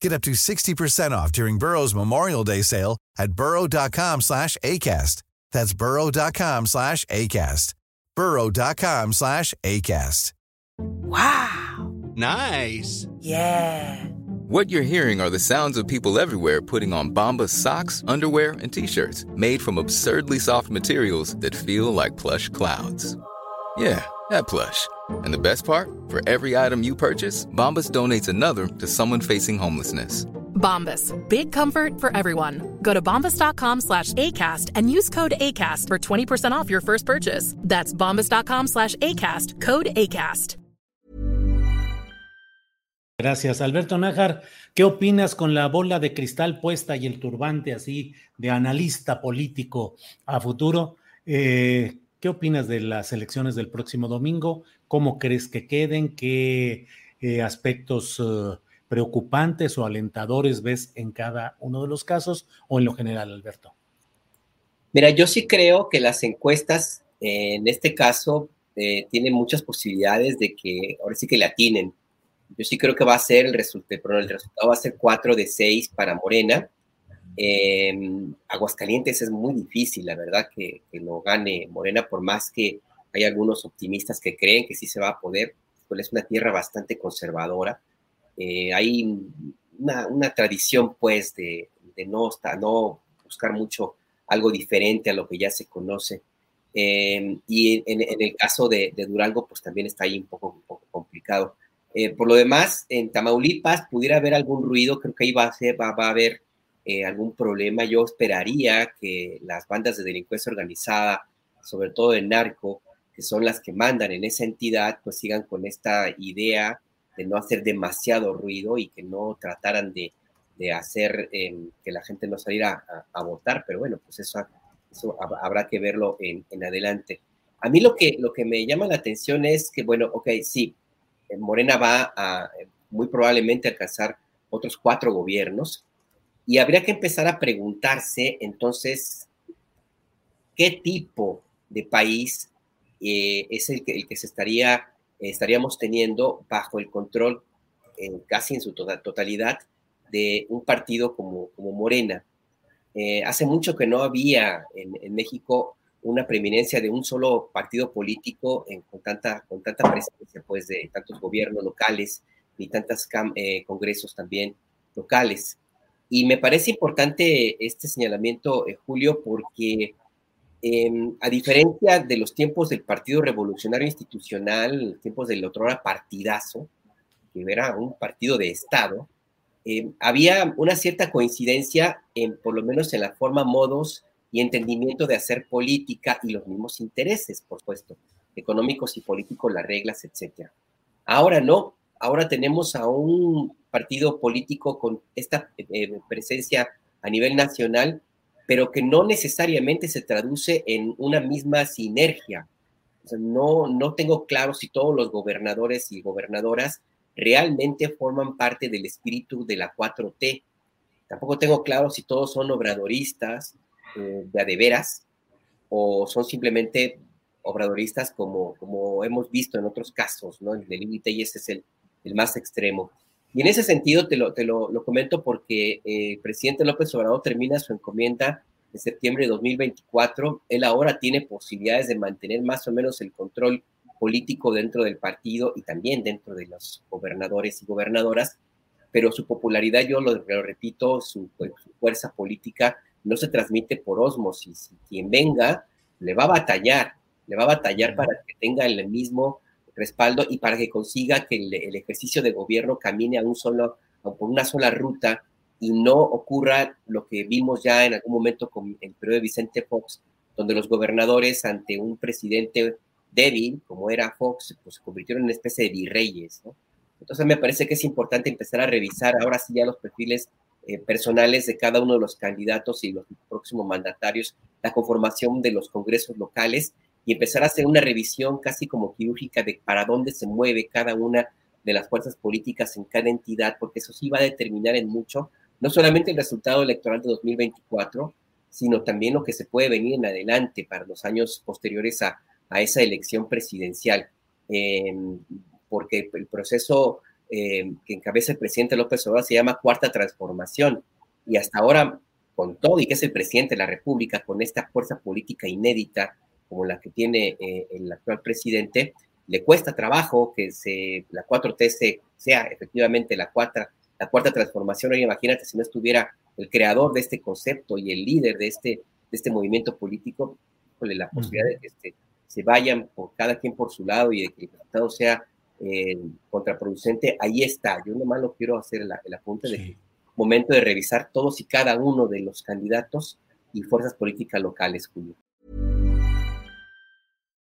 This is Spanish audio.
Get up to 60% off during Burrow's Memorial Day sale at burrow.com slash ACAST. That's burrow.com slash ACAST. burrow.com slash ACAST. Wow. Nice. Yeah. What you're hearing are the sounds of people everywhere putting on Bombas socks, underwear, and t-shirts made from absurdly soft materials that feel like plush clouds. Yeah, that plush. And the best part, for every item you purchase, Bombas donates another to someone facing homelessness. Bombas. Big comfort for everyone. Go to bombas.com slash ACAST and use code ACAST for 20% off your first purchase. That's bombas.com slash ACAST. Code ACAST. Gracias. Alberto Nájar, ¿qué opinas con la bola de cristal puesta y el turbante así de analista político a futuro? Eh, ¿Qué opinas de las elecciones del próximo domingo? ¿Cómo crees que queden? ¿Qué eh, aspectos eh, preocupantes o alentadores ves en cada uno de los casos o en lo general, Alberto? Mira, yo sí creo que las encuestas en este caso tienen muchas posibilidades de que ahora sí que la atinen yo sí creo que va a ser el resultado, el resultado va a ser 4 de 6 para Morena. Eh, Aguascalientes es muy difícil, la verdad, que, que, lo gane Morena, por más que hay algunos optimistas que creen que sí se va a poder, pues es una tierra bastante conservadora. Eh, hay una, tradición, pues, de, no, buscar mucho algo diferente a lo que ya se conoce. Eh, y en, el caso de, Durango, pues también está ahí un poco, complicado. Eh, por lo demás, en Tamaulipas pudiera haber algún ruido, creo que ahí a, ser, va a haber eh, algún problema. Yo esperaría que las bandas de delincuencia organizada, sobre todo de narco, que son las que mandan en esa entidad, pues sigan con esta idea de no hacer demasiado ruido y que no trataran de, de hacer eh, que la gente no saliera a, votar, pero bueno, pues eso, habrá que verlo en, adelante. A mí lo que, lo que me llama la atención es que, bueno, ok, sí, Morena va a muy probablemente alcanzar otros cuatro gobiernos y habría que empezar a preguntarse entonces qué tipo de país eh, es el que, el que se estaría, estaríamos teniendo bajo el control en, casi en su total, totalidad de un partido como, como Morena. Eh, hace mucho que no había en, México una preeminencia de un solo partido político con, tanta, con tanta presencia pues, de tantos gobiernos locales y tantos eh, congresos también locales. Y me parece importante este señalamiento, eh, Julio, porque eh, a diferencia de los tiempos del Partido Revolucionario Institucional, tiempos del otro hora partidazo, que era un partido de Estado, eh, había una cierta coincidencia, en, por lo menos en la forma, modos y entendimiento de hacer política y los mismos intereses, por supuesto, económicos y políticos, las reglas, etc. Ahora no, ahora tenemos a un partido político con esta eh, presencia a nivel nacional, pero que no necesariamente se traduce en una misma sinergia. No, no tengo claro si todos los gobernadores y gobernadoras realmente forman parte del espíritu de la 4T. Tampoco tengo claro si todos son obradoristas, eh, de a de veras o son simplemente obradoristas como, como hemos visto en otros casos, ¿no? El del límite y ese es el, el, más extremo. Y en ese sentido te lo, te lo, lo comento porque eh, el presidente López Obrador termina su encomienda en septiembre de 2024. Él ahora tiene posibilidades de mantener más o menos el control político dentro del partido y también dentro de los gobernadores y gobernadoras, pero su popularidad, yo lo, lo repito, su, su fuerza política no se transmite por osmosis. Quien venga le va a batallar, le va a batallar para que tenga el mismo respaldo y para que consiga que el, ejercicio de gobierno camine a un solo, a por una sola ruta y no ocurra lo que vimos ya en algún momento con el periodo de Vicente Fox, donde los gobernadores ante un presidente débil, como era Fox, pues se convirtieron en una especie de virreyes. Entonces me parece que es importante empezar a revisar ahora sí ya los perfiles eh, personales de cada uno de los candidatos y los próximos mandatarios, la conformación de los congresos locales y empezar a hacer una revisión casi como quirúrgica de para dónde se mueve cada una de las fuerzas políticas en cada entidad, porque eso sí va a determinar en mucho, no solamente el resultado electoral de 2024, sino también lo que se puede venir en adelante para los años posteriores a, a esa elección presidencial. Eh, porque el proceso eh, que encabeza el presidente López Obrador se llama Cuarta Transformación. Y hasta ahora, con todo y que es el presidente de la República, con esta fuerza política inédita como la que tiene eh, el actual presidente, le cuesta trabajo que se, la 4T sea efectivamente la cuarta, la cuarta transformación. Oye, imagínate si no estuviera el creador de este concepto y el líder de este, de este movimiento político, la posibilidad de que este, se vayan por cada quien por su lado y de que el resultado sea eh, contraproducente, ahí está. Yo nomás lo quiero hacer el, el apunte sí. de momento de revisar todos y cada uno de los candidatos y fuerzas políticas locales, Julio.